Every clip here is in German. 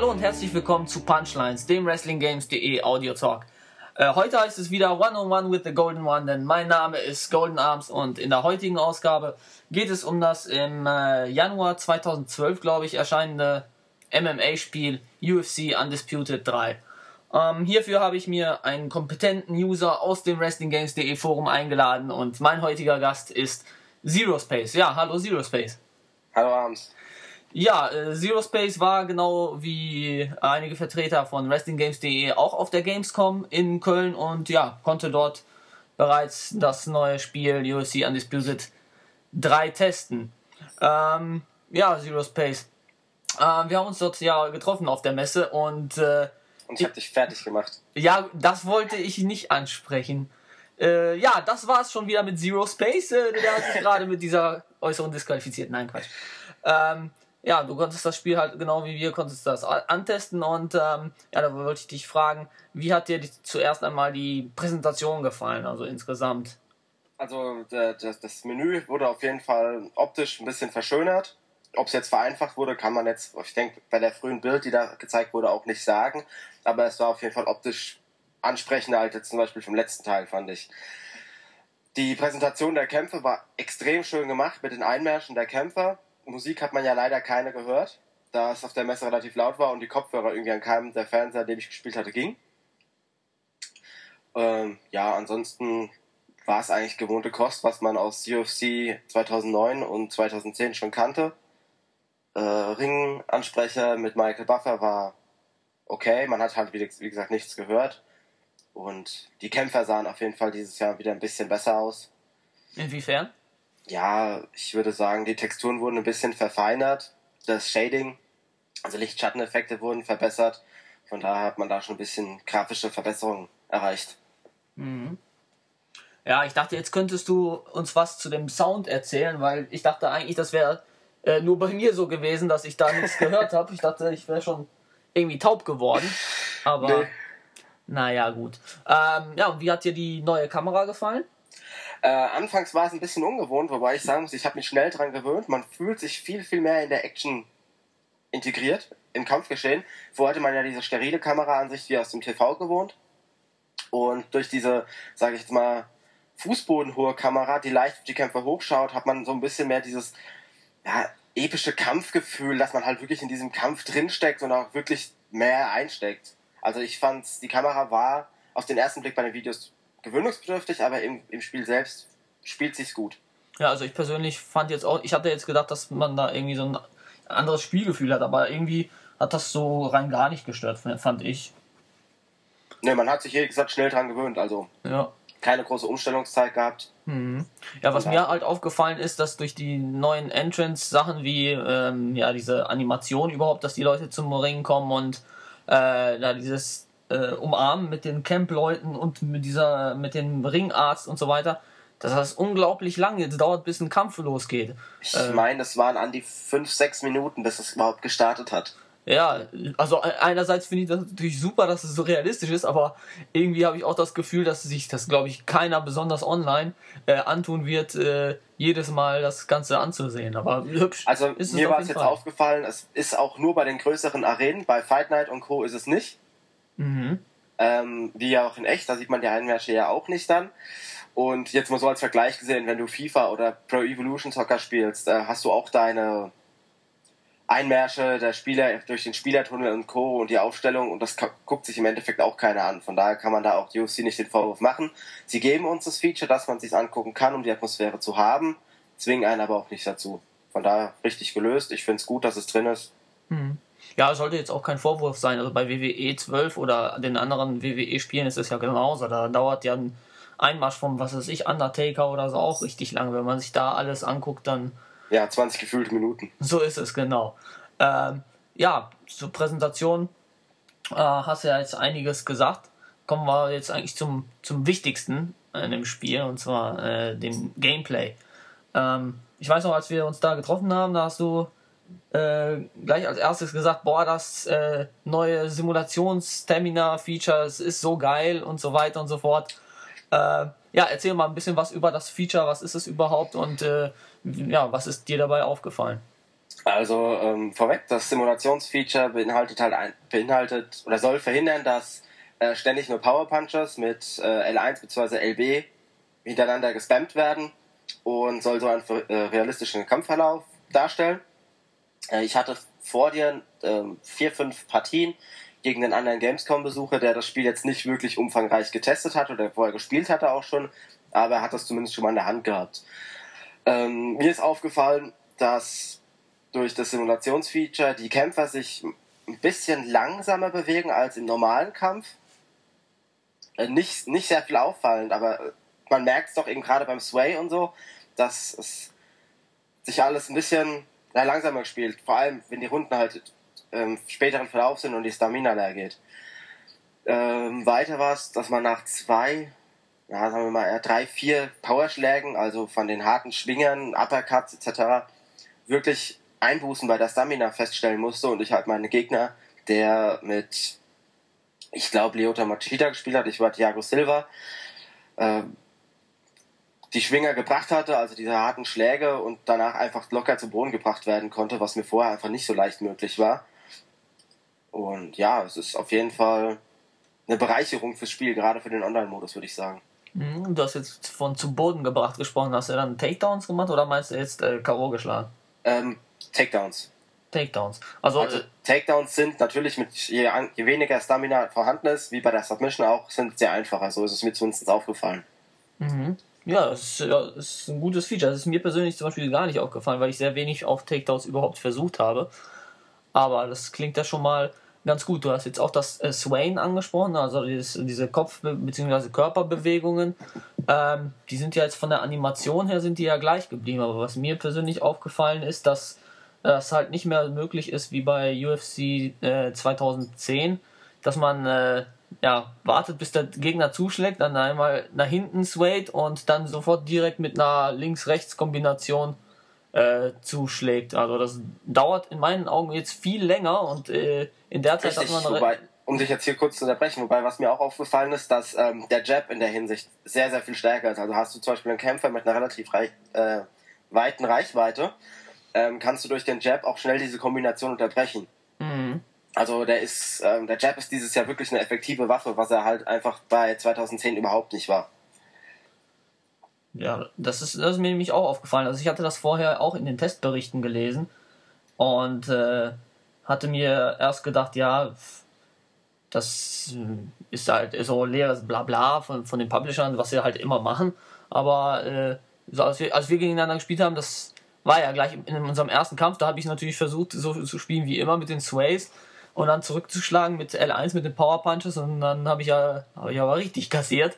Hallo und herzlich willkommen zu Punchlines, dem WrestlingGames.de Audio Talk. Äh, heute heißt es wieder One on One with the Golden One, denn mein Name ist Golden Arms und in der heutigen Ausgabe geht es um das im äh, Januar 2012, glaube ich, erscheinende MMA-Spiel UFC Undisputed 3. Ähm, hierfür habe ich mir einen kompetenten User aus dem WrestlingGames.de Forum eingeladen und mein heutiger Gast ist Zero Space. Ja, hallo Zero Space. Hallo Arms. Ja, äh, Zero Space war genau wie einige Vertreter von WrestlingGames.de auch auf der Gamescom in Köln und ja, konnte dort bereits das neue Spiel UFC Undisputed 3 testen. Ähm, ja, Zero Space. Äh, wir haben uns dort ja getroffen auf der Messe und äh, Und ich habe dich fertig gemacht. ja, das wollte ich nicht ansprechen. Äh, ja, das war's schon wieder mit Zero Space. Äh, der hat sich gerade mit dieser äußeren disqualifiziert. Nein, Quatsch. Ähm, ja, du konntest das Spiel halt genau wie wir konntest das antesten und ähm, ja, da wollte ich dich fragen, wie hat dir die, zuerst einmal die Präsentation gefallen, also insgesamt? Also das, das Menü wurde auf jeden Fall optisch ein bisschen verschönert. Ob es jetzt vereinfacht wurde, kann man jetzt, ich denke, bei der frühen Bild, die da gezeigt wurde, auch nicht sagen. Aber es war auf jeden Fall optisch ansprechender als jetzt zum Beispiel vom letzten Teil, fand ich. Die Präsentation der Kämpfe war extrem schön gemacht mit den Einmärschen der Kämpfer. Musik hat man ja leider keine gehört, da es auf der Messe relativ laut war und die Kopfhörer irgendwie an keinem der Fernseher, den ich gespielt hatte, ging. Ähm, ja, ansonsten war es eigentlich gewohnte Kost, was man aus UFC 2009 und 2010 schon kannte. Äh, Ringansprecher mit Michael Buffer war okay, man hat halt wie gesagt nichts gehört. Und die Kämpfer sahen auf jeden Fall dieses Jahr wieder ein bisschen besser aus. Inwiefern? Ja, ich würde sagen, die Texturen wurden ein bisschen verfeinert. Das Shading, also Lichtschatteneffekte wurden verbessert. Von daher hat man da schon ein bisschen grafische Verbesserungen erreicht. Mhm. Ja, ich dachte, jetzt könntest du uns was zu dem Sound erzählen, weil ich dachte eigentlich, das wäre äh, nur bei mir so gewesen, dass ich da nichts gehört habe. Ich dachte, ich wäre schon irgendwie taub geworden. Aber Nee. naja, gut. Ähm, ja, und wie hat dir die neue Kamera gefallen? Äh, anfangs war es ein bisschen ungewohnt, wobei ich sagen muss, ich habe mich schnell dran gewöhnt. Man fühlt sich viel, viel mehr in der Action integriert, im Kampfgeschehen. Vorher hatte man ja diese sterile Kameraansicht wie aus dem TV gewohnt. Und durch diese, sage ich jetzt mal, fußbodenhohe Kamera, die leicht auf die Kämpfer hochschaut, hat man so ein bisschen mehr dieses ja, epische Kampfgefühl, dass man halt wirklich in diesem Kampf drinsteckt und auch wirklich mehr einsteckt. Also ich fand, die Kamera war auf den ersten Blick bei den Videos gewöhnungsbedürftig, aber im, im Spiel selbst spielt sich's gut. Ja, also ich persönlich fand jetzt auch, ich hatte jetzt gedacht, dass man da irgendwie so ein anderes Spielgefühl hat, aber irgendwie hat das so rein gar nicht gestört, fand ich. Ne, man hat sich ehrlich gesagt schnell dran gewöhnt, also Ja. keine große Umstellungszeit gehabt. Mhm. Ja, was mir halt aufgefallen ist, dass durch die neuen Entrance Sachen wie ähm, ja diese Animation überhaupt, dass die Leute zum Ring kommen und äh, da dieses äh, Umarmen mit den Camp-Leuten und mit dieser mit dem Ringarzt und so weiter, dass das unglaublich lang jetzt dauert, bis ein Kampf losgeht. Ich Äh. meine, es waren an die fünf, sechs Minuten, bis es überhaupt gestartet hat. Ja, also einerseits finde ich das natürlich super, dass es so realistisch ist, aber irgendwie habe ich auch das Gefühl, dass sich das, glaube ich, keiner besonders online äh, antun wird, äh, jedes Mal das Ganze anzusehen. Aber hübsch Also ist es mir war es jetzt Fall. aufgefallen, es ist auch nur bei den größeren Arenen, bei Fight Night und Co. ist es nicht. Mhm. Ähm, wie ja auch in echt, da sieht man die Einmärsche ja auch nicht dann. Und jetzt mal so als Vergleich gesehen, wenn du FIFA oder Pro Evolution Soccer spielst, äh, hast du auch deine Einmärsche der Spieler durch den Spielertunnel und Co. und die Aufstellung und das guckt sich im Endeffekt auch keiner an. Von daher kann man da auch die UFC nicht den Vorwurf machen. Sie geben uns das Feature, dass man sich angucken kann, um die Atmosphäre zu haben, zwingen einen aber auch nicht dazu. Von daher richtig gelöst. Ich finde es gut, dass es drin ist. Mhm. Ja, sollte jetzt auch kein Vorwurf sein. Also bei WWE 12 oder den anderen WWE-Spielen ist es ja genauso. Da dauert ja ein Einmarsch vom, was weiß ich, Undertaker oder so auch richtig lang. Wenn man sich da alles anguckt, dann Ja, 20 gefühlte Minuten. So ist es, genau. Ähm, ja, zur Präsentation äh, hast du ja jetzt einiges gesagt. Kommen wir jetzt eigentlich zum, zum Wichtigsten in dem Spiel, und zwar äh, dem Gameplay. Ähm, ich weiß noch, als wir uns da getroffen haben, da hast du äh, gleich als erstes gesagt, boah, das äh, neue Simulations-Stamina-Feature, ist so geil und so weiter und so fort. Äh, ja, erzähl mal ein bisschen was über das Feature, was ist es überhaupt und äh, ja, was ist dir dabei aufgefallen? Also ähm, vorweg, das Simulationsfeature beinhaltet halt ein, beinhaltet oder soll verhindern, dass äh, ständig nur Power Punches mit äh, L1 bzw. LB hintereinander gespammt werden und soll so einen realistischen Kampfverlauf darstellen. Äh, ich hatte vor dir ähm, vier, fünf Partien gegen den anderen Gamescom-Besucher, der das Spiel jetzt nicht wirklich umfangreich getestet hat oder vorher gespielt hatte auch schon, aber er hat das zumindest schon mal in der Hand gehabt. Ähm, mir ist aufgefallen, dass durch das Simulationsfeature die Kämpfer sich ein bisschen langsamer bewegen als im normalen Kampf. Äh, nicht, nicht sehr viel auffallend, aber man merkt es doch eben gerade beim Sway und so, dass es sich alles ein bisschen na, langsamer spielt. Vor allem, wenn die Runden halt ähm, späteren Verlauf sind und die Stamina leer geht. Ähm, weiter war es, dass man nach zwei, ja, sagen wir mal, eher drei, vier Powerschlägen, also von den harten Schwingern, Uppercuts etc., wirklich Einbußen bei der Stamina feststellen musste und ich halt meine Gegner, der mit, ich glaube, Leota Machida gespielt hat, ich war Thiago Silva, äh, die Schwinger gebracht hatte, also diese harten Schläge und danach einfach locker zu Boden gebracht werden konnte, was mir vorher einfach nicht so leicht möglich war. Und ja, es ist auf jeden Fall eine Bereicherung fürs Spiel, gerade für den Online-Modus, würde ich sagen. Mhm, du hast jetzt von zu Boden gebracht gesprochen. Hast du dann Takedowns gemacht oder meinst du jetzt äh, K.O. geschlagen? Ähm, Takedowns. Takedowns. Also, Also äh, Takedowns sind natürlich mit je, je weniger Stamina vorhanden ist, wie bei der Submission auch, sind sehr einfacher. So ist es mir zumindest aufgefallen. mhm. Ja, das ist, ja, das ist ein gutes Feature. Das ist mir persönlich zum Beispiel gar nicht aufgefallen, weil ich sehr wenig auf Takedowns überhaupt versucht habe. Aber das klingt ja schon mal ganz gut. Du hast jetzt auch das äh, Swain angesprochen, also dieses, diese Kopf- bzw. Körperbewegungen. Ähm, die sind ja jetzt von der Animation her sind die ja gleich geblieben. Aber was mir persönlich aufgefallen ist, dass das halt nicht mehr möglich ist wie bei UFC äh, 2010, dass man äh, ja, wartet, bis der Gegner zuschlägt, dann einmal nach hinten swayt und dann sofort direkt mit einer Links-Rechts-Kombination äh, zuschlägt. Also das dauert in meinen Augen jetzt viel länger und äh, in der Zeit Richtig, hat man wobei, um dich jetzt hier kurz zu unterbrechen, wobei was mir auch aufgefallen ist, dass ähm, der Jab in der Hinsicht sehr, sehr viel stärker ist. Also hast du zum Beispiel einen Kämpfer mit einer relativ reich, äh, weiten Reichweite, ähm, kannst du durch den Jab auch schnell diese Kombination unterbrechen. Mhm. Also der ist, ähm, der Jab ist dieses Jahr wirklich eine effektive Waffe, was er halt einfach bei 2010 überhaupt nicht war. Ja, das ist, das ist mir nämlich auch aufgefallen. Also ich hatte das vorher auch in den Testberichten gelesen und äh, hatte mir erst gedacht, ja, das äh, ist halt so leeres Blabla von, von den Publishern, was sie halt immer machen. Aber äh, so als, wir, als wir gegeneinander gespielt haben, das war ja gleich in unserem ersten Kampf, da habe ich natürlich versucht, so zu spielen wie immer mit den Sways und dann zurückzuschlagen mit L1 mit den Power Punches und dann habe ich ja habe ich aber richtig kassiert.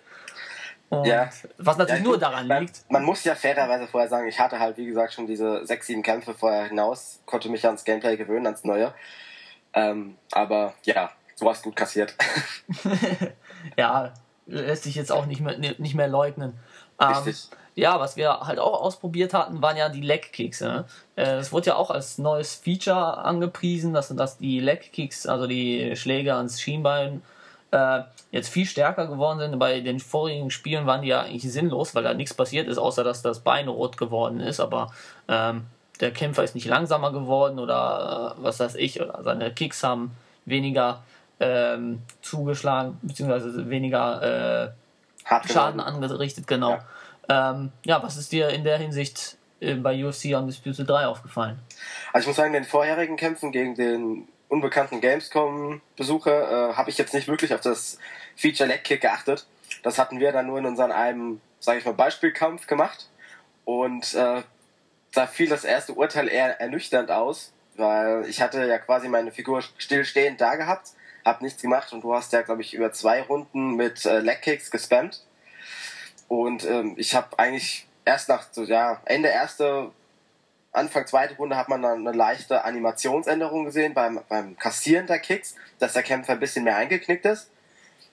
Und Ja. was natürlich Ja, nur daran man, liegt. Man muss ja fairerweise vorher sagen, ich hatte halt, wie gesagt, schon diese sechs, sieben Kämpfe vorher hinaus, konnte mich ans Gameplay gewöhnen, ans Neue. Ähm, aber ja, du hast gut kassiert. ja, lässt sich jetzt auch nicht mehr, nicht mehr leugnen. Ähm, Richtig. Ja, was wir halt auch ausprobiert hatten, waren ja die Leg-Kicks. Ne? Äh, Das wurde ja auch als neues Feature angepriesen, dass, dass die Leg-Kicks, also die Schläge ans Schienbein, äh, jetzt viel stärker geworden sind. Bei den vorigen Spielen waren die ja eigentlich sinnlos, weil da nichts passiert ist, außer dass das Bein rot geworden ist. Aber ähm, der Kämpfer ist nicht langsamer geworden oder äh, was weiß ich, oder seine Kicks haben weniger ähm, zugeschlagen, beziehungsweise weniger äh, Schaden angerichtet, genau. Ja. Ähm, ja, was ist dir in der Hinsicht äh, bei UFC Undisputed 3 aufgefallen? Also ich muss sagen, in den vorherigen Kämpfen gegen den unbekannten Gamescom-Besucher äh, habe ich jetzt nicht wirklich auf das Feature Leg Kick geachtet. Das hatten wir dann nur in unserem einem, sage ich mal, Beispielkampf gemacht. Und äh, da fiel das erste Urteil eher ernüchternd aus, weil ich hatte ja quasi meine Figur stillstehend da gehabt, hab nichts gemacht und du hast ja, glaube ich, über zwei Runden mit äh, Leg Kicks gespammt. Und ähm, ich habe eigentlich erst nach so, ja, Ende erste, Anfang zweite Runde hat man dann eine leichte Animationsänderung gesehen beim, beim Kassieren der Kicks, dass der Kämpfer ein bisschen mehr eingeknickt ist.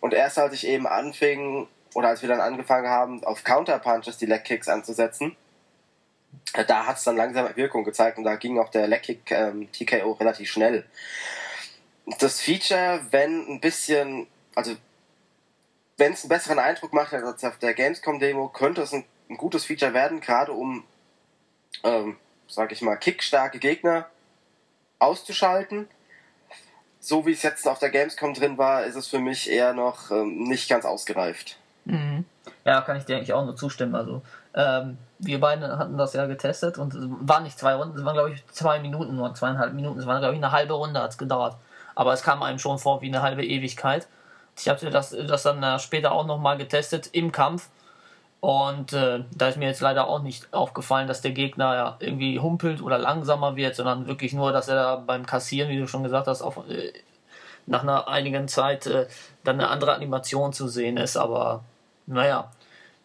Und erst als ich eben anfing, oder als wir dann angefangen haben, auf Counterpunches die Leg Kicks anzusetzen, äh, da hat es dann langsam Wirkung gezeigt und da ging auch der Leg Kick ähm, TKO relativ schnell. Das Feature, wenn ein bisschen, also wenn es einen besseren Eindruck macht als auf der Gamescom-Demo, könnte es ein, ein gutes Feature werden, gerade um, ähm, sag ich mal, kickstarke Gegner auszuschalten. So wie es jetzt auf der Gamescom drin war, ist es für mich eher noch ähm, nicht ganz ausgereift. Mhm. Ja, kann ich dir eigentlich auch nur zustimmen. Also, ähm, wir beide hatten das ja getestet und es waren nicht zwei Runden, es waren glaube ich zwei Minuten, nur zweieinhalb Minuten, es war glaube ich eine halbe Runde hat es gedauert. Aber es kam einem schon vor wie eine halbe Ewigkeit. Ich hatte das, das dann äh, später auch nochmal getestet im Kampf. Und äh, da ist mir jetzt leider auch nicht aufgefallen, dass der Gegner ja irgendwie humpelt oder langsamer wird, sondern wirklich nur, dass er beim Kassieren, wie du schon gesagt hast, auf, äh, nach einer einigen Zeit äh, dann eine andere Animation zu sehen ist. Aber naja,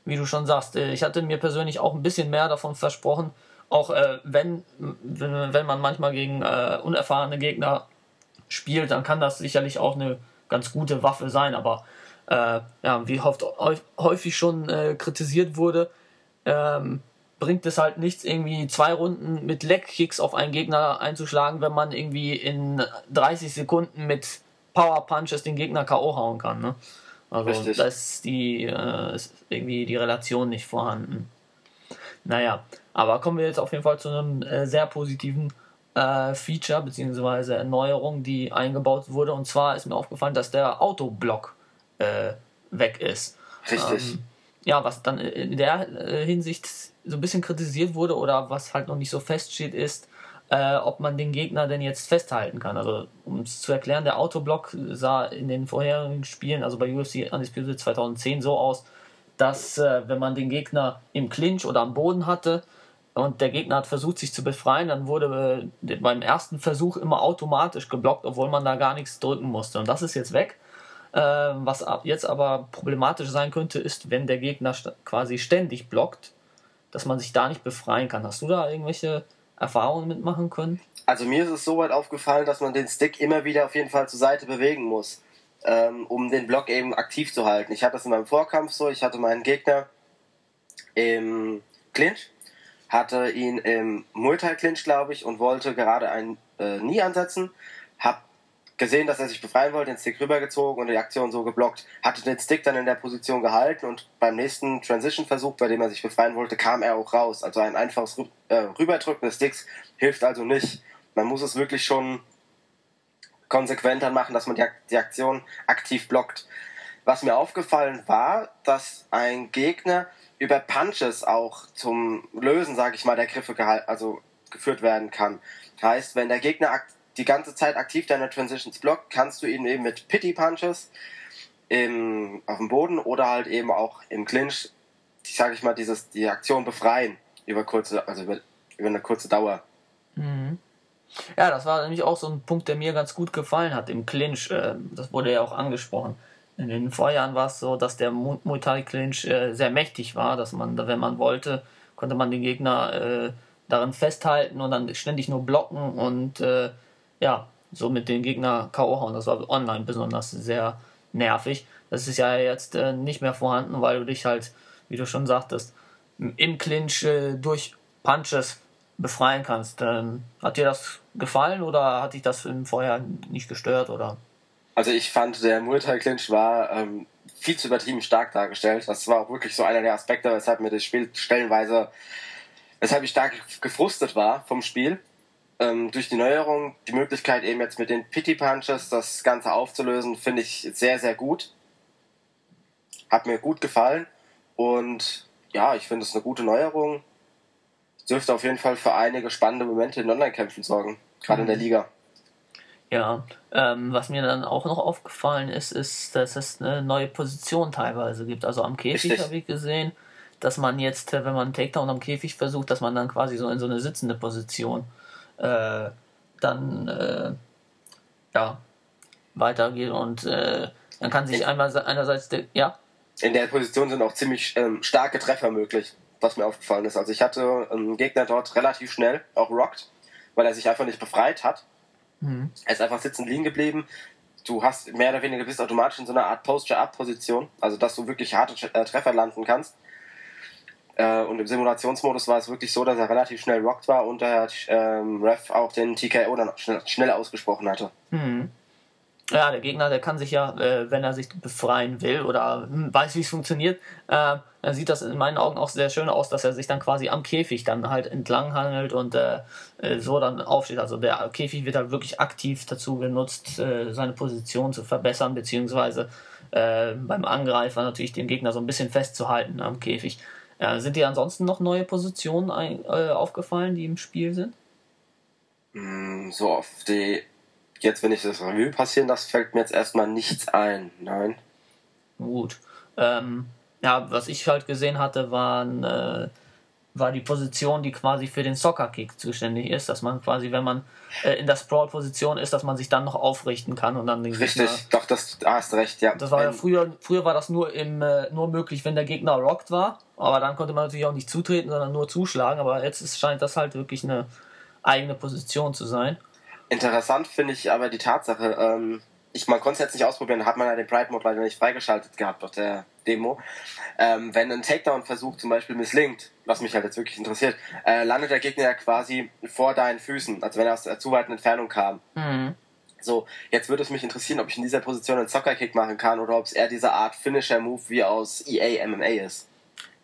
wie du schon sagst, äh, ich hatte mir persönlich auch ein bisschen mehr davon versprochen. Auch äh, wenn, wenn man manchmal gegen unerfahrene Gegner spielt, dann kann das sicherlich auch eine ganz gute Waffe sein. Aber äh, ja, wie oft, häufig schon äh, kritisiert wurde, ähm, bringt es halt nichts, irgendwie zwei Runden mit Leg-Kicks auf einen Gegner einzuschlagen, wenn man irgendwie in 30 Sekunden mit Power Punches den Gegner K.O. hauen kann. Ne? Also Richtig. da ist, die, äh, ist irgendwie die Relation nicht vorhanden. Naja, aber kommen wir jetzt auf jeden Fall zu einem äh, sehr positiven äh, Feature bzw. Erneuerung, die eingebaut wurde. Und zwar ist mir aufgefallen, dass der Autoblock äh, weg ist. Richtig. Ähm, ja, was dann in der äh, Hinsicht so ein bisschen kritisiert wurde oder was halt noch nicht so feststeht, ist, äh, ob man den Gegner denn jetzt festhalten kann. Also, um es zu erklären, der Autoblock sah in den vorherigen Spielen, also bei UFC Undisputed 2010, so aus, dass, äh, wenn man den Gegner im Clinch oder am Boden hatte und der Gegner hat versucht, sich zu befreien, dann wurde äh, beim ersten Versuch immer automatisch geblockt, obwohl man da gar nichts drücken musste. Und das ist jetzt weg. Ähm, was jetzt aber problematisch sein könnte, ist, wenn der Gegner quasi ständig blockt, dass man sich da nicht befreien kann. Hast du da irgendwelche Erfahrungen mitmachen können? Also mir ist es so weit aufgefallen, dass man den Stick immer wieder auf jeden Fall zur Seite bewegen muss, ähm, um den Block eben aktiv zu halten. Ich hatte das in meinem Vorkampf so, ich hatte meinen Gegner im Clinch, hatte ihn im Multi-Clinch, glaube ich, und wollte gerade einen äh, Nie ansetzen, hab gesehen, dass er sich befreien wollte, den Stick rübergezogen und die Aktion so geblockt, hatte den Stick dann in der Position gehalten und beim nächsten Transition-Versuch, bei dem er sich befreien wollte, kam er auch raus. Also ein einfaches äh, Rüberdrücken des Sticks hilft also nicht. Man muss es wirklich schon konsequenter machen, dass man die, die Aktion aktiv blockt. Was mir aufgefallen war, dass ein Gegner über Punches auch zum Lösen, sage ich mal, der Griffe also geführt werden kann. Heißt, wenn der Gegner die ganze Zeit aktiv deine Transitions blockt, kannst du ihn eben mit Pity Punches im, auf dem Boden oder halt eben auch im Clinch, sage ich mal, dieses, die Aktion befreien über kurze, also über, über eine kurze Dauer. Mhm. Ja, das war nämlich auch so ein Punkt, der mir ganz gut gefallen hat im Clinch. Äh, das wurde ja auch angesprochen. In den Vorjahren war es so, dass der Muay Thai Clinch äh, sehr mächtig war, dass man, wenn man wollte, konnte man den Gegner äh, darin festhalten und dann ständig nur blocken und ja, so mit den Gegner K.O. hauen. Das war online besonders sehr nervig. Das ist ja jetzt äh, nicht mehr vorhanden, weil du dich halt, wie du schon sagtest, im Clinch äh, durch Punches befreien kannst. Ähm, hat dir das gefallen oder hat dich das im Vorher nicht gestört? Oder? Also ich fand, der Muay Clinch war ähm, viel zu übertrieben stark dargestellt. Das war auch wirklich so einer der Aspekte, weshalb mir das Spiel stellenweise, weshalb ich stark gefrustet war vom Spiel ähm, durch die Neuerung, die Möglichkeit eben jetzt mit den Pity Punches das Ganze aufzulösen, finde ich sehr, sehr gut. Hat mir gut gefallen und ja, ich finde es eine gute Neuerung. Dürfte auf jeden Fall für einige spannende Momente in Online-Kämpfen sorgen, gerade mhm. in der mhm. Liga. Ja, ähm, was mir dann auch noch aufgefallen ist, ist, dass es eine neue Position teilweise gibt. Also am Käfig habe ich gesehen, dass man jetzt, wenn man einen Takedown am Käfig versucht, dass man dann quasi so in so eine sitzende Position äh, dann äh, ja, weitergeht und äh, dann kann sich einmal einerseits der, ja. In der Position sind auch ziemlich ähm, starke Treffer möglich, was mir aufgefallen ist. Also ich hatte einen Gegner dort relativ schnell, auch rockt, weil er sich einfach nicht befreit hat. Mhm. Er ist einfach sitzen liegen geblieben. Du hast mehr oder weniger bist automatisch in so einer Art Posture-Up-Position, also dass du wirklich harte äh, Treffer landen kannst. Äh, und im Simulationsmodus war es wirklich so, dass er relativ schnell rockt war und der ähm, Ref auch den TKO dann schnell, schnell ausgesprochen hatte. Mhm. Ja, der Gegner, der kann sich ja, äh, wenn er sich befreien will oder hm, weiß, wie es funktioniert, äh, dann sieht das in meinen Augen auch sehr schön aus, dass er sich dann quasi am Käfig dann halt entlang handelt und äh, äh so dann aufsteht. Also der Käfig wird halt wirklich aktiv dazu genutzt, äh, seine Position zu verbessern, beziehungsweise äh, beim Angreifer natürlich den Gegner so ein bisschen festzuhalten am Käfig. sind dir ansonsten noch neue Positionen ein, aufgefallen, die im Spiel sind? Mm, so auf die jetzt, wenn ich das Revue passieren lasse, fällt mir jetzt erstmal nichts ein. Nein. Gut. Ähm, ja, was ich halt gesehen hatte, waren, äh, war die Position, die quasi für den Soccer-Kick zuständig ist, dass man quasi, wenn man äh, in der Sprawl-Position ist, dass man sich dann noch aufrichten kann und dann den Richtig, Gegner, doch, das da hast recht, ja. Das war ja früher, früher war das nur im, äh, nur möglich, wenn der Gegner rockt war, aber dann konnte man natürlich auch nicht zutreten, sondern nur zuschlagen, aber jetzt ist, scheint das halt wirklich eine eigene Position zu sein. Interessant finde ich aber die Tatsache, ähm, ich, man konnte es jetzt nicht ausprobieren, hat man ja den Pride Mode leider nicht freigeschaltet gehabt auf der Demo. Ähm, wenn ein Takedown-Versuch zum Beispiel misslingt, was mich halt jetzt wirklich interessiert, äh, landet der Gegner ja quasi vor deinen Füßen, also wenn er aus der zu weiten Entfernung kam. Mhm. So, jetzt würde es mich interessieren, ob ich in dieser Position einen Soccer-Kick machen kann oder ob es eher diese Art Finisher-Move wie aus EA MMA ist.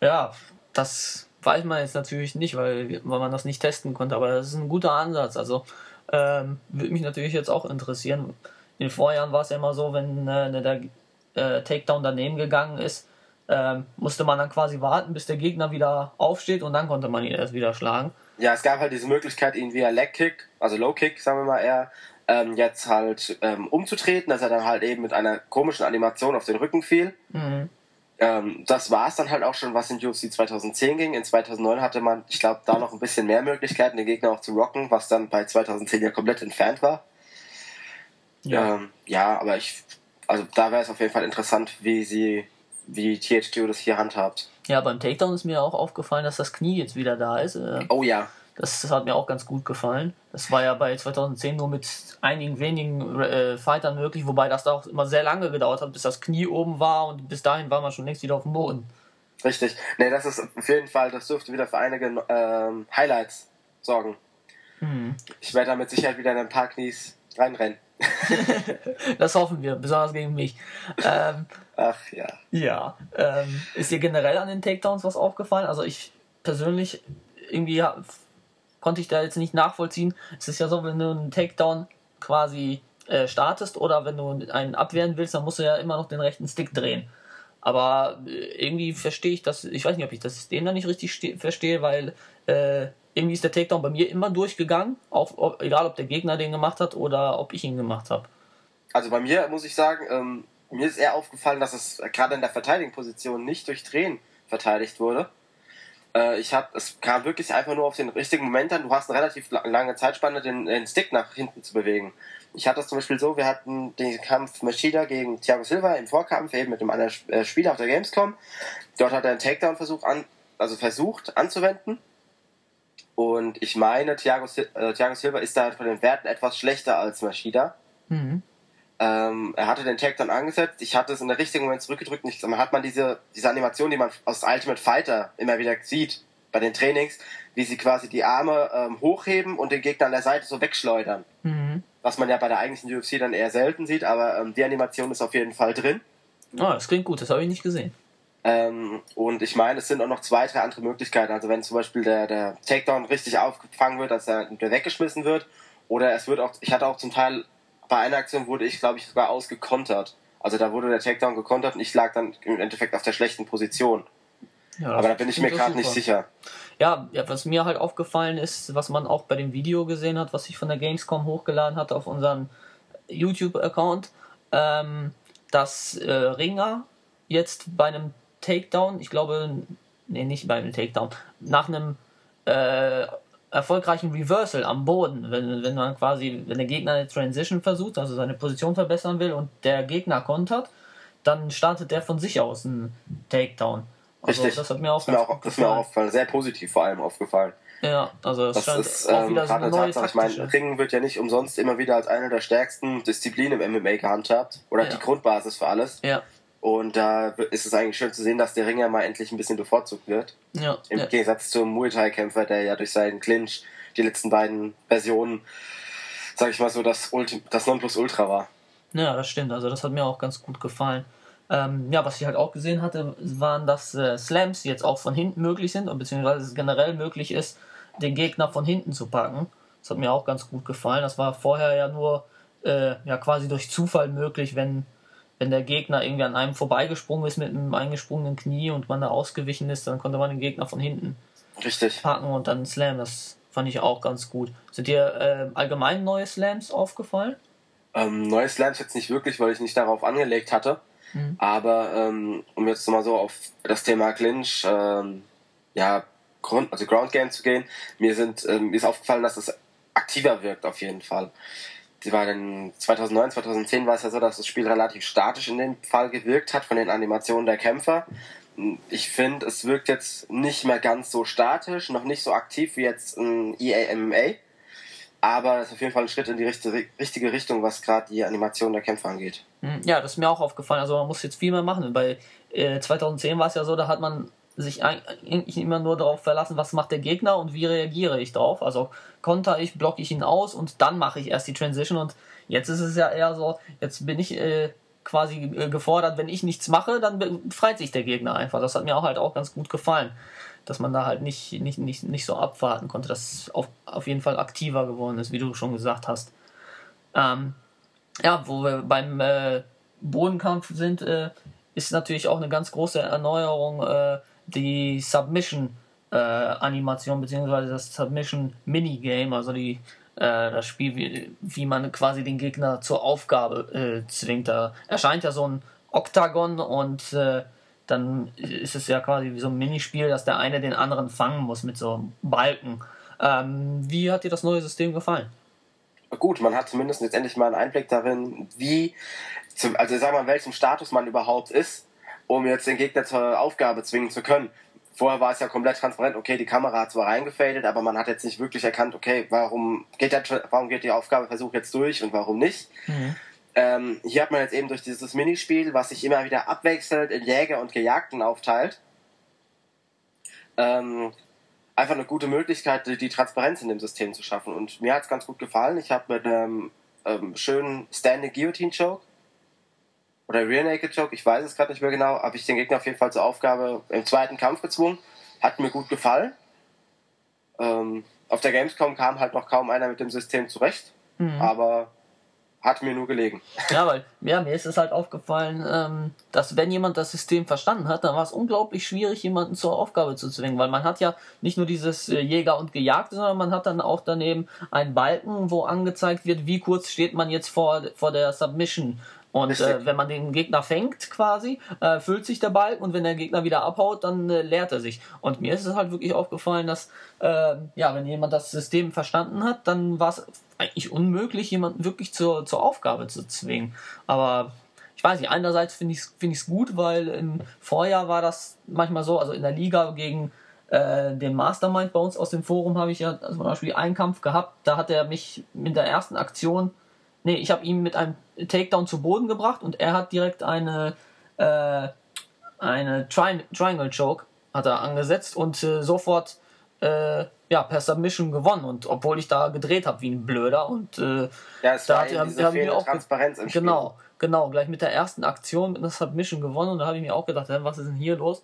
Ja, das weiß man jetzt natürlich nicht, weil, weil man das nicht testen konnte, aber das ist ein guter Ansatz. Also ähm, würde mich natürlich jetzt auch interessieren. In den Vorjahren war es ja immer so, wenn äh, der äh, Takedown daneben gegangen ist, ähm, musste man dann quasi warten, bis der Gegner wieder aufsteht und dann konnte man ihn erst wieder schlagen. Ja, es gab halt diese Möglichkeit, ihn via Leg Kick, also Low Kick, sagen wir mal eher, ähm, jetzt halt ähm, umzutreten, dass er dann halt eben mit einer komischen Animation auf den Rücken fiel. Mhm. Ähm, das war es dann halt auch schon, was in UFC 2010 ging. In 2009 hatte man, ich glaube, da noch ein bisschen mehr Möglichkeiten, den Gegner auch zu rocken, was dann bei 2010 ja komplett entfernt war. Ja, ähm, ja aber ich, also da wäre es auf jeden Fall interessant, wie sie, wie THQ das hier handhabt. Ja, beim Takedown ist mir auch aufgefallen, dass das Knie jetzt wieder da ist. Äh, oh ja. Das, das, hat mir auch ganz gut gefallen. Das war ja bei 2010 nur mit einigen wenigen äh, Fightern möglich, wobei das da auch immer sehr lange gedauert hat, bis das Knie oben war und bis dahin war man schon längst wieder auf dem Boden. Richtig. Ne, das ist auf jeden Fall, das dürfte wieder für einige ähm, Highlights sorgen. Mhm. Ich werde da mit Sicherheit wieder in ein paar Knies reinrennen. das hoffen wir, besonders gegen mich. Ähm, Ach ja. Ja. Ähm, ist dir generell an den Takedowns was aufgefallen? Also ich persönlich irgendwie konnte ich da jetzt nicht nachvollziehen. Es ist ja so, wenn du einen Takedown quasi äh, startest oder wenn du einen abwehren willst, dann musst du ja immer noch den rechten Stick drehen. Aber äh, irgendwie verstehe ich das, ich weiß nicht, ob ich das System da nicht richtig verstehe, weil äh, irgendwie ist der Takedown bei mir immer durchgegangen, auch, ob, egal ob der Gegner den gemacht hat oder ob ich ihn gemacht habe. Also bei mir muss ich sagen, ähm, mir ist eher aufgefallen, dass es gerade in der Verteidigungsposition nicht durch Drehen verteidigt wurde. Äh, ich hab, es kam wirklich einfach nur auf den richtigen Moment an. Du hast eine relativ lange Zeitspanne, den, den Stick nach hinten zu bewegen. Ich hatte das zum Beispiel so, wir hatten den Kampf Machida gegen Thiago Silva im Vorkampf, eben mit einem anderen äh, Spieler auf der Gamescom. Dort hat er einen Takedown-Versuch an, also versucht anzuwenden. Und ich meine, Thiago, äh, Thiago Silva ist da von den Werten etwas schlechter als Machida. Mhm. Ähm, er hatte den Tag dann angesetzt, ich hatte es in der richtigen Moment zurückgedrückt und dann hat man diese, diese Animation, die man aus Ultimate Fighter immer wieder sieht bei den Trainings, wie sie quasi die Arme ähm, hochheben und den Gegner an der Seite so wegschleudern. Mhm. Was man ja bei der eigentlichen UFC dann eher selten sieht, aber ähm, die Animation ist auf jeden Fall drin. Oh, das klingt gut, das habe ich nicht gesehen. Ähm, und ich meine, es sind auch noch zwei, drei andere Möglichkeiten. Also wenn zum Beispiel der, der Takedown richtig aufgefangen wird, dass er weggeschmissen wird, oder es wird auch, ich hatte auch zum Teil bei einer Aktion wurde ich, glaube ich, sogar ausgekontert. Also da wurde der Takedown gekontert und ich lag dann im Endeffekt auf der schlechten Position. Ja, Aber da bin ich mir gerade nicht sicher. Ja, ja, was mir halt aufgefallen ist, was man auch bei dem Video gesehen hat, was ich von der Gamescom hochgeladen hatte auf unseren YouTube-Account, ähm, dass äh, Ringer jetzt bei einem Takedown, ich glaube, nee, nicht bei einem Takedown, nach einem äh, erfolgreichen Reversal am Boden, wenn, wenn man quasi, wenn der Gegner eine Transition versucht, also seine Position verbessern will und der Gegner kontert, dann startet der von sich aus einen Takedown. Also Richtig. Das hat mir auch, das mir auch, das mir auch aufgefallen. Sehr positiv vor allem aufgefallen. Ja, also das, das ist auch wieder ähm, so eine neue Tatsache. Ich meine, Ringen wird ja nicht umsonst immer wieder als eine der stärksten Disziplinen im MMA gehandhabt. Oder ja. die Grundbasis für alles. Ja. Und da ist es eigentlich schön zu sehen, dass der Ringer mal endlich ein bisschen bevorzugt wird. Ja, Im ja. Gegensatz zum Muay Thai-Kämpfer, der ja durch seinen Clinch die letzten beiden Versionen, sag ich mal so, das, Ulti das Nonplusultra war. Ja, das stimmt. Also das hat mir auch ganz gut gefallen. Ähm, ja, was ich halt auch gesehen hatte, waren, dass äh, Slams jetzt auch von hinten möglich sind, beziehungsweise es generell möglich ist, den Gegner von hinten zu packen. Das hat mir auch ganz gut gefallen. Das war vorher ja nur äh, ja quasi durch Zufall möglich, wenn, wenn der Gegner irgendwie an einem vorbeigesprungen ist mit einem eingesprungenen Knie und man da ausgewichen ist, dann konnte man den Gegner von hinten Richtig. packen und dann Slam. Das fand ich auch ganz gut. Sind dir äh, allgemein neue Slams aufgefallen? Ähm, neue Slams jetzt nicht wirklich, weil ich nicht darauf angelegt hatte. Mhm. Aber ähm, um jetzt mal so auf das Thema Clinch, ähm, ja, Grund, also Ground Game zu gehen, mir sind ähm, mir ist aufgefallen, dass das aktiver wirkt auf jeden Fall. Die war dann 2009, 2010 war es ja so, dass das Spiel relativ statisch in dem Fall gewirkt hat von den Animationen der Kämpfer. Ich finde, es wirkt jetzt nicht mehr ganz so statisch, noch nicht so aktiv wie jetzt ein EA MMA. Aber es ist auf jeden Fall ein Schritt in die richtige, Richtung, was gerade die Animation der Kämpfer angeht. Hm, Ja, das ist mir auch aufgefallen. Also man muss jetzt viel mehr machen. Bei äh, 2010 war es ja so, da hat man sich eig- eigentlich immer nur darauf verlassen, was macht der Gegner und wie reagiere ich drauf. Also konter ich, blocke ich ihn aus und dann mache ich erst die Transition. Und jetzt ist es ja eher so, jetzt bin ich äh, quasi äh, gefordert, wenn ich nichts mache, dann befreit sich der Gegner einfach. Das hat mir auch halt auch ganz gut gefallen. Dass man da halt nicht, nicht, nicht, nicht so abwarten konnte, dass es auf, auf jeden Fall aktiver geworden ist, wie du schon gesagt hast. Ähm, ja, wo wir beim äh, Bodenkampf sind, äh, ist natürlich auch eine ganz große Erneuerung äh, die Submission äh, Animation beziehungsweise das Submission Minigame, also die äh, das Spiel, wie, wie man quasi den Gegner zur Aufgabe äh, zwingt. Da erscheint ja so ein Oktagon und äh, dann ist es ja quasi wie so ein Minispiel, dass der eine den anderen fangen muss mit so einem Balken. Ähm, wie hat dir das neue System gefallen? Gut, man hat zumindest jetzt endlich mal einen Einblick darin, wie, zum, also sag mal, in welchem Status man überhaupt ist, um jetzt den Gegner zur Aufgabe zwingen zu können. Vorher war es ja komplett transparent, okay, die Kamera hat zwar reingefadet, aber man hat jetzt nicht wirklich erkannt, okay, warum geht, der, warum geht die Aufgabeversuch jetzt durch und warum nicht. Ähm, hier hat man jetzt eben durch dieses Minispiel, was sich immer wieder abwechselt in Jäger und Gejagten aufteilt, ähm, einfach eine gute Möglichkeit, die, die Transparenz in dem System zu schaffen. Und mir hat es ganz gut gefallen. Ich habe mit einem ähm, schönen Standing Guillotine Choke oder Rear Naked Choke, ich weiß es gerade nicht mehr genau, habe ich den Gegner auf jeden Fall zur Aufgabe im zweiten Kampf gezwungen. Hat mir gut gefallen. Ähm, auf der Gamescom kam halt noch kaum einer mit dem System zurecht, aber hat mir nur gelegen. Ja, weil ja, mir ist es halt aufgefallen, ähm, dass wenn jemand das System verstanden hat, dann war es unglaublich schwierig, jemanden zur Aufgabe zu zwingen, weil man hat ja nicht nur dieses äh, Jäger und Gejagte, sondern man hat dann auch daneben einen Balken, wo angezeigt wird, wie kurz steht man jetzt vor, vor der Submission. Und äh, wenn man den Gegner fängt quasi, äh, füllt sich der Balken und wenn der Gegner wieder abhaut, dann äh, leert er sich. Und mir ist es halt wirklich aufgefallen, dass äh, ja, wenn jemand das System verstanden hat, dann war es eigentlich unmöglich, jemanden wirklich zur, zur Aufgabe zu zwingen. Aber ich weiß nicht, einerseits finde ich es find ich's gut, weil im Vorjahr war das manchmal so, also in der Liga gegen äh, den Mastermind bei uns aus dem Forum habe ich ja zum Beispiel einen Kampf gehabt, da hat er mich mit der ersten Aktion, nee, ich habe ihn mit einem Takedown zu Boden gebracht und er hat direkt eine, äh, eine Tri Triangle Choke hat er angesetzt und äh, sofort äh, ja, per Submission gewonnen. Und obwohl ich da gedreht habe wie ein Blöder und äh, Ja, es Da war hat- haben- diese haben wir auch Transparenz im Spiel. Genau, genau. Gleich mit der ersten Aktion mit einer Submission gewonnen und da habe ich mir auch gedacht, was ist denn hier los?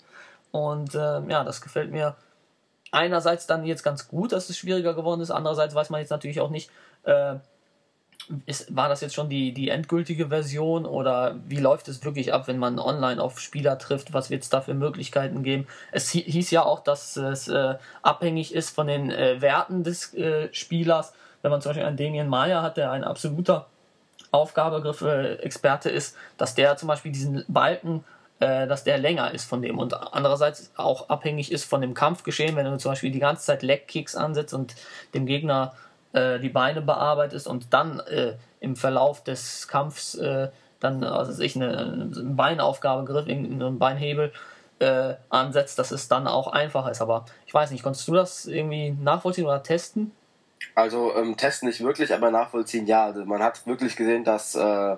Und ähm, ja, das gefällt mir einerseits dann jetzt ganz gut, dass es schwieriger geworden ist. Andererseits weiß man jetzt natürlich auch nicht, äh, ist, war das jetzt schon die, die endgültige Version oder wie läuft es wirklich ab, wenn man online auf Spieler trifft? Was wird es da für Möglichkeiten geben? Es hi- hieß ja auch, dass es äh, abhängig ist von den äh, Werten des äh, Spielers. Wenn man zum Beispiel einen Damien Maya hat, der ein absoluter Aufgabegriff äh, ist, dass der zum Beispiel diesen Balken, äh, dass der länger ist von dem und andererseits auch abhängig ist von dem Kampfgeschehen, wenn du zum Beispiel die ganze Zeit Leg-Kicks ansetzt und dem Gegner äh, die Beine bearbeitest und dann äh, im Verlauf des Kampfs äh, dann, also ich eine, einen Beinaufgabegriff, irgendeinen Beinhebel äh, ansetzt, dass es dann auch einfacher ist. Aber ich weiß nicht, konntest du das irgendwie nachvollziehen oder testen? Also ähm, testen nicht wirklich, aber nachvollziehen ja. Also man hat wirklich gesehen, dass äh,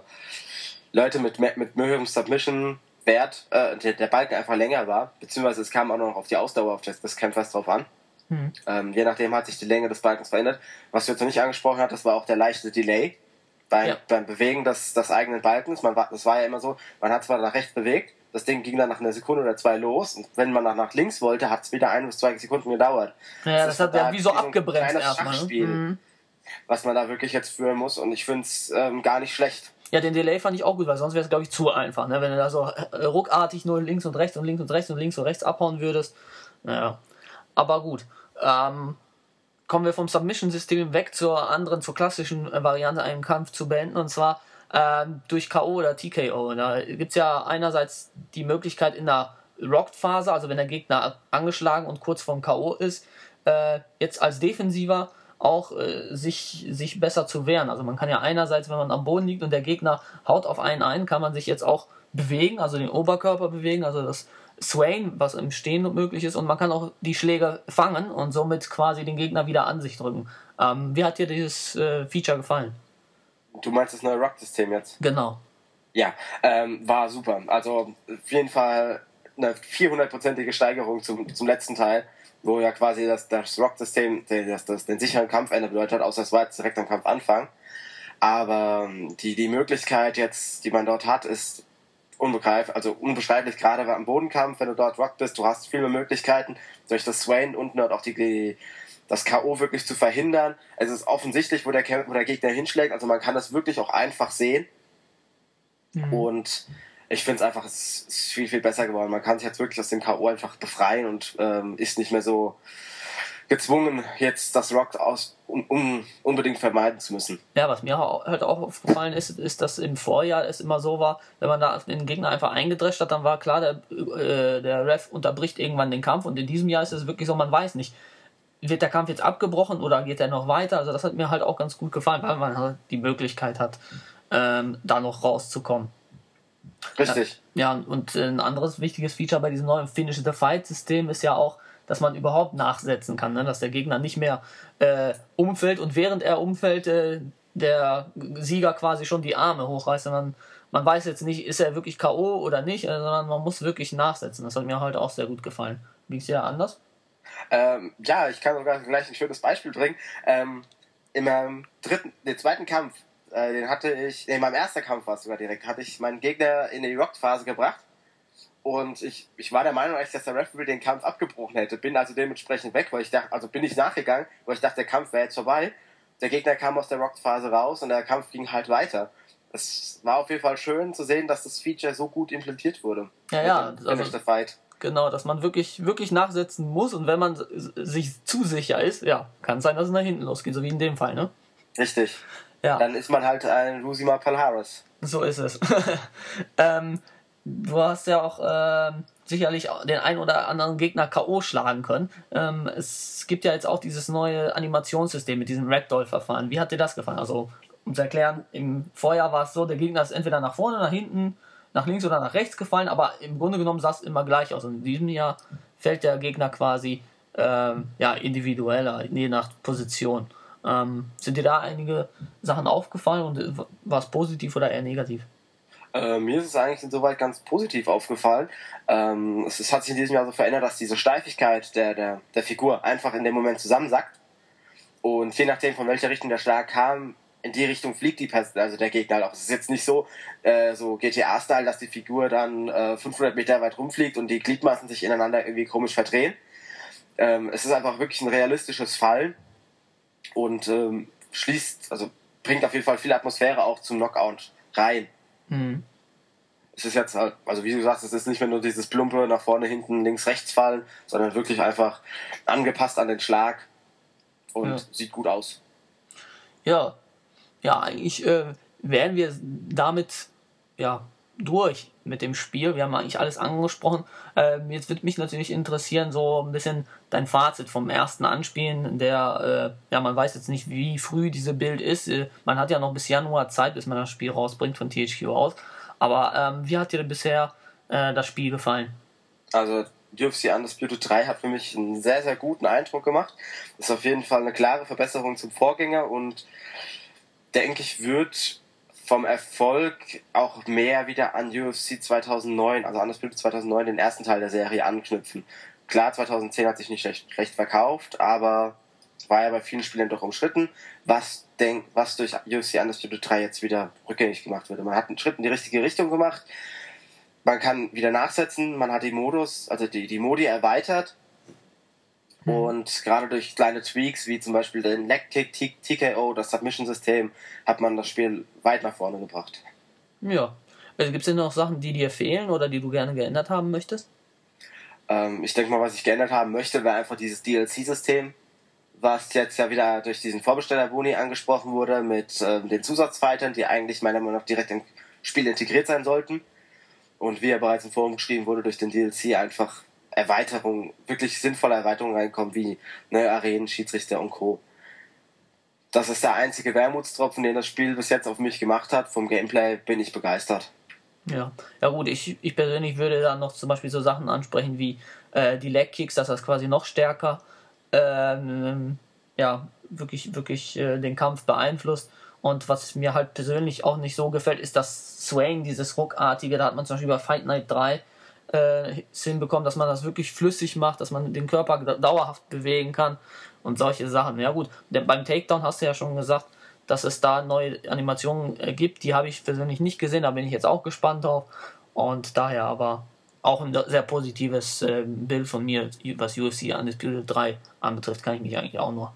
Leute mit, mit höherem Submission-Wert, äh, der, der Balken einfach länger war, beziehungsweise es kam auch noch auf die Ausdauer des Kämpfers drauf an. Hm. Ähm, je nachdem hat sich die Länge des Balkens verändert. Was du jetzt noch nicht angesprochen hast, das war auch der leichte Delay. beim, Ja. beim Bewegen des, des eigenen Balkens. Man war, das war ja immer so, man hat zwar nach rechts bewegt, das Ding ging dann nach einer Sekunde oder zwei los und wenn man nach, nach links wollte, hat es wieder ein bis zwei Sekunden gedauert. Ja, das, ist hat ja wie so so abgebremst kleines erstmal. Ne? Schachspiel. Mhm. was man da wirklich jetzt führen muss und ich finde es ähm, gar nicht schlecht. Ja, den Delay fand ich auch gut, weil sonst wäre es, glaube ich, zu einfach. Ne? Wenn du da so äh, ruckartig nur links und rechts und links und rechts und links und rechts abhauen würdest. Naja. Aber gut. Ähm, kommen wir vom Submission-System weg zur anderen, zur klassischen äh, Variante, einen Kampf zu beenden. Und zwar ähm, durch K.O. oder TKO. Da gibt es ja einerseits die Möglichkeit in der Rocked-Phase, also wenn der Gegner angeschlagen und kurz vorm K.O. ist, äh, jetzt als Defensiver auch äh, sich, sich besser zu wehren. Also man kann ja einerseits, wenn man am Boden liegt und der Gegner haut auf einen ein, kann man sich jetzt auch bewegen, also den Oberkörper bewegen, also das Swain, was im Stehen möglich ist, und man kann auch die Schläge fangen und somit quasi den Gegner wieder an sich drücken. Ähm, wie hat dir dieses äh, Feature gefallen? Du meinst das neue Rock-System jetzt? Genau. Ja, ähm, war super. Also auf jeden Fall eine 400-prozentige Steigerung zum, zum letzten Teil, wo ja quasi das, das Rock-System das, das, den sicheren Kampfende bedeutet hat, außer es war jetzt direkt am Kampfanfang. Aber ähm, die, die Möglichkeit jetzt, die man dort hat, ist unbegreiflich, also unbeschreiblich, gerade am Bodenkampf, wenn du dort Rock bist, du hast viele Möglichkeiten, durch das Swain unten dort auch die, die das K.O. wirklich zu verhindern. Es ist offensichtlich, wo der, wo der Gegner hinschlägt, also man kann das wirklich auch einfach sehen. Und ich finde es einfach, es ist viel, viel besser geworden. Man kann sich jetzt wirklich aus dem K.O. einfach befreien und ähm, ist nicht mehr so gezwungen, jetzt das Rock aus, um, um unbedingt vermeiden zu müssen. Ja, was mir halt auch aufgefallen ist, ist, dass im Vorjahr es immer so war, wenn man da den Gegner einfach eingedrescht hat, dann war klar, der, äh, der Ref unterbricht irgendwann den Kampf und in diesem Jahr ist es wirklich so, man weiß nicht, wird der Kampf jetzt abgebrochen oder geht er noch weiter? Also das hat mir halt auch ganz gut gefallen, weil man halt die Möglichkeit hat, ähm, da noch rauszukommen. Richtig. Ja, und ein anderes wichtiges Feature bei diesem neuen Finish the Fight-System ist ja auch, dass man überhaupt nachsetzen kann, ne? dass der Gegner nicht mehr äh, umfällt und während er umfällt, äh, der Sieger quasi schon die Arme hochreißt, sondern man weiß jetzt nicht, ist er wirklich K.O. oder nicht, äh, sondern man muss wirklich nachsetzen. Das hat mir halt auch sehr gut gefallen. Wie ist ja anders? Ähm, ja, ich kann sogar gleich ein schönes Beispiel bringen. Ähm, in meinem dritten, den zweiten Kampf, äh, den hatte ich, in meinem ersten Kampf war es sogar direkt, hatte ich meinen Gegner in die Rocked-Phase gebracht. Und ich, ich war der Meinung, eigentlich, dass der Referee den Kampf abgebrochen hätte. Bin also dementsprechend weg, weil ich dachte, also bin ich nachgegangen, weil ich dachte, der Kampf wäre jetzt vorbei. Der Gegner kam aus der Rocked-Phase raus und der Kampf ging halt weiter. Es war auf jeden Fall schön zu sehen, dass das Feature so gut implementiert wurde. Ja, ja, dem also- Finish the Fight. Genau, dass man wirklich, wirklich nachsetzen muss und wenn man sich zu sicher ist, ja, kann es sein, dass es nach hinten losgeht, so wie in dem Fall, ne? Richtig. Ja. Dann ist man halt ein Rusima Palhares. So ist es. ähm, du hast ja auch ähm, sicherlich den einen oder anderen Gegner K.O. schlagen können. Ähm, es gibt ja jetzt auch dieses neue Animationssystem mit diesem Ragdoll-Verfahren. Wie hat dir das gefallen? Also, um zu erklären, im Vorjahr war es so, der Gegner ist entweder nach vorne, nach hinten, nach links oder nach rechts gefallen, aber im Grunde genommen sah es immer gleich aus. Und in diesem Jahr fällt der Gegner quasi ähm, ja, individueller, je nach Position. Ähm, sind dir da einige Sachen aufgefallen und äh, war es positiv oder eher negativ? Äh, mir ist es eigentlich insoweit ganz positiv aufgefallen. Ähm, es, es hat sich in diesem Jahr so verändert, dass diese Steifigkeit der, der, der Figur einfach in dem Moment zusammensackt. Und je nachdem, von welcher Richtung der Schlag kam, in die Richtung fliegt die Pers also der Gegner halt auch. Es ist jetzt nicht so, äh, so GTA-Style, dass die Figur dann äh, 500 Meter weit rumfliegt und die Gliedmaßen sich ineinander irgendwie komisch verdrehen. Ähm, es ist einfach wirklich ein realistisches Fallen und ähm, schließt, also bringt auf jeden Fall viel Atmosphäre auch zum Knockout rein. Mhm. Es ist jetzt halt, also wie du sagst, es ist nicht mehr nur dieses plumpe nach vorne, hinten, links, rechts fallen, sondern wirklich einfach angepasst an den Schlag und Ja. sieht gut aus. Ja, ja, eigentlich äh, wären wir damit ja durch mit dem Spiel. Wir haben eigentlich alles angesprochen. Ähm, jetzt würde mich natürlich interessieren, so ein bisschen dein Fazit vom ersten Anspielen. Der, äh, ja, man weiß jetzt nicht, wie früh diese Bild ist. Äh, man hat ja noch bis Januar Zeit, bis man das Spiel rausbringt von THQ aus. Aber ähm, wie hat dir denn bisher äh, das Spiel gefallen? Also UFC Undisputed 3 hat für mich einen sehr, sehr guten Eindruck gemacht. Ist auf jeden Fall eine klare Verbesserung zum Vorgänger und denke ich, wird vom Erfolg auch mehr wieder an UFC 2009, also Undisputed 2009, den ersten Teil der Serie anknüpfen. Klar, 2010 hat sich nicht recht, recht verkauft, aber war ja bei vielen Spielern doch umstritten, was, denk, was durch UFC Undisputed 3 jetzt wieder rückgängig gemacht wurde. Man hat einen Schritt in die richtige Richtung gemacht, man kann wieder nachsetzen, man hat die Modus, also die, die Modi erweitert hm. und gerade durch kleine Tweaks, wie zum Beispiel den Leg Kick, TKO, das Submission-System, hat man das Spiel weit nach vorne gebracht. Ja. Also Gibt es denn noch Sachen, die dir fehlen oder die du gerne geändert haben möchtest? Ähm, ich denke mal, was ich geändert haben möchte, wäre einfach dieses DLC-System, was jetzt ja wieder durch diesen Vorbesteller-Boni angesprochen wurde, mit ähm, den Zusatzfightern, die eigentlich meiner Meinung nach direkt im Spiel integriert sein sollten. Und wie ja bereits im Forum geschrieben wurde, durch den DLC einfach Erweiterungen, wirklich sinnvolle Erweiterungen reinkommen, wie neue Arenen, Schiedsrichter und Co. Das ist der einzige Wermutstropfen, den das Spiel bis jetzt auf mich gemacht hat. Vom Gameplay bin ich begeistert. Ja, ja gut, ich, ich persönlich würde da noch zum Beispiel so Sachen ansprechen wie äh, die Leg Kicks, dass das quasi noch stärker ähm, ja, wirklich, wirklich äh, den Kampf beeinflusst. Und was mir halt persönlich auch nicht so gefällt, ist das Swaying, dieses Ruckartige. Da hat man zum Beispiel bei Fight Night 3 äh, hinbekommen, dass man das wirklich flüssig macht, dass man den Körper dauerhaft bewegen kann und solche Sachen. Ja gut, der, beim Takedown hast du ja schon gesagt, dass es da neue Animationen äh, gibt. Die habe ich persönlich nicht gesehen, da bin ich jetzt auch gespannt drauf. Und daher aber auch ein sehr positives äh, Bild von mir, was UFC Undisputed 3 anbetrifft, kann ich mich eigentlich auch nur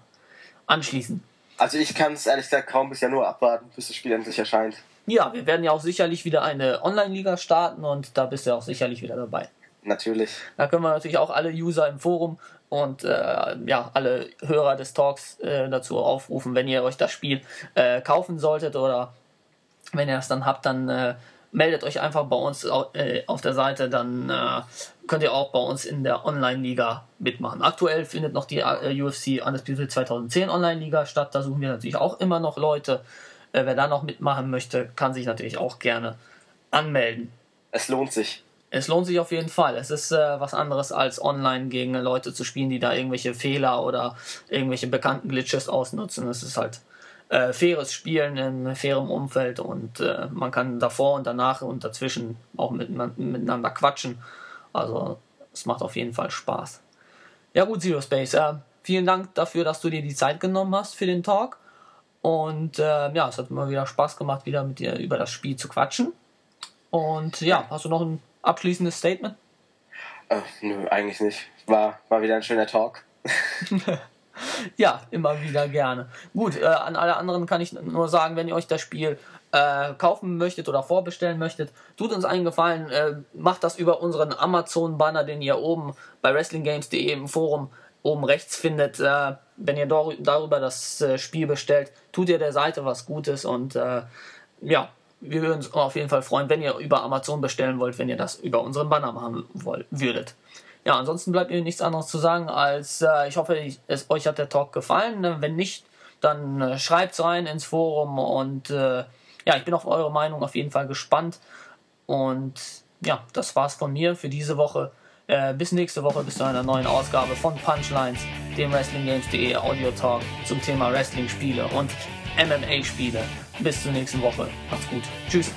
anschließen. Also ich kann es ehrlich gesagt kaum bisher nur abwarten, bis das Spiel endlich erscheint. Ja, wir werden ja auch sicherlich wieder eine Online-Liga starten und da bist du auch sicherlich wieder dabei. Natürlich. Da können wir natürlich auch alle User im Forum und äh, ja, alle Hörer des Talks äh, dazu aufrufen, wenn ihr euch das Spiel äh, kaufen solltet oder wenn ihr das dann habt, dann äh, meldet euch einfach bei uns äh, auf der Seite, dann äh, könnt ihr auch bei uns in der Online-Liga mitmachen. Aktuell findet noch die UFC Undisputed 2010 Online-Liga statt, da suchen wir natürlich auch immer noch Leute. Wer da noch mitmachen möchte, kann sich natürlich auch gerne anmelden. Es lohnt sich. Es lohnt sich auf jeden Fall. Es ist äh, was anderes als online gegen Leute zu spielen, die da irgendwelche Fehler oder irgendwelche bekannten Glitches ausnutzen. Es ist halt äh, faires Spielen in fairem Umfeld und äh, man kann davor und danach und dazwischen auch mit, miteinander quatschen. Also es macht auf jeden Fall Spaß. Ja gut, Zero Space, äh, vielen Dank dafür, dass du dir die Zeit genommen hast für den Talk. Und äh, ja, es hat immer wieder Spaß gemacht, wieder mit dir über das Spiel zu quatschen. Und ja, hast du noch ein abschließendes Statement? Äh, nö, eigentlich nicht. War, war wieder ein schöner Talk. ja, immer wieder gerne. Gut, äh, an alle anderen kann ich nur sagen, wenn ihr euch das Spiel äh, kaufen möchtet oder vorbestellen möchtet, tut uns einen Gefallen, äh, macht das über unseren Amazon-Banner, den ihr oben bei WrestlingGames.de im Forum oben rechts findet. Äh, wenn ihr darüber das äh, Spiel bestellt, tut ihr der Seite was Gutes und äh, ja, wir würden uns auf jeden Fall freuen, wenn ihr über Amazon bestellen wollt, wenn ihr das über unseren Banner machen würdet. Ja, ansonsten bleibt mir nichts anderes zu sagen, als äh, ich hoffe, ich, es, euch hat der Talk gefallen. Äh, wenn nicht, dann äh, schreibt rein ins Forum und äh, ja, ich bin auf eure Meinung auf jeden Fall gespannt. Und ja, das war's von mir für diese Woche. Äh, bis nächste Woche, bis zu einer neuen Ausgabe von Punchlines, dem WrestlingGames.de Audio Talk zum Thema Wrestling-Spiele und MMA-Spiele. Bis zur nächsten Woche. Macht's gut. Tschüss.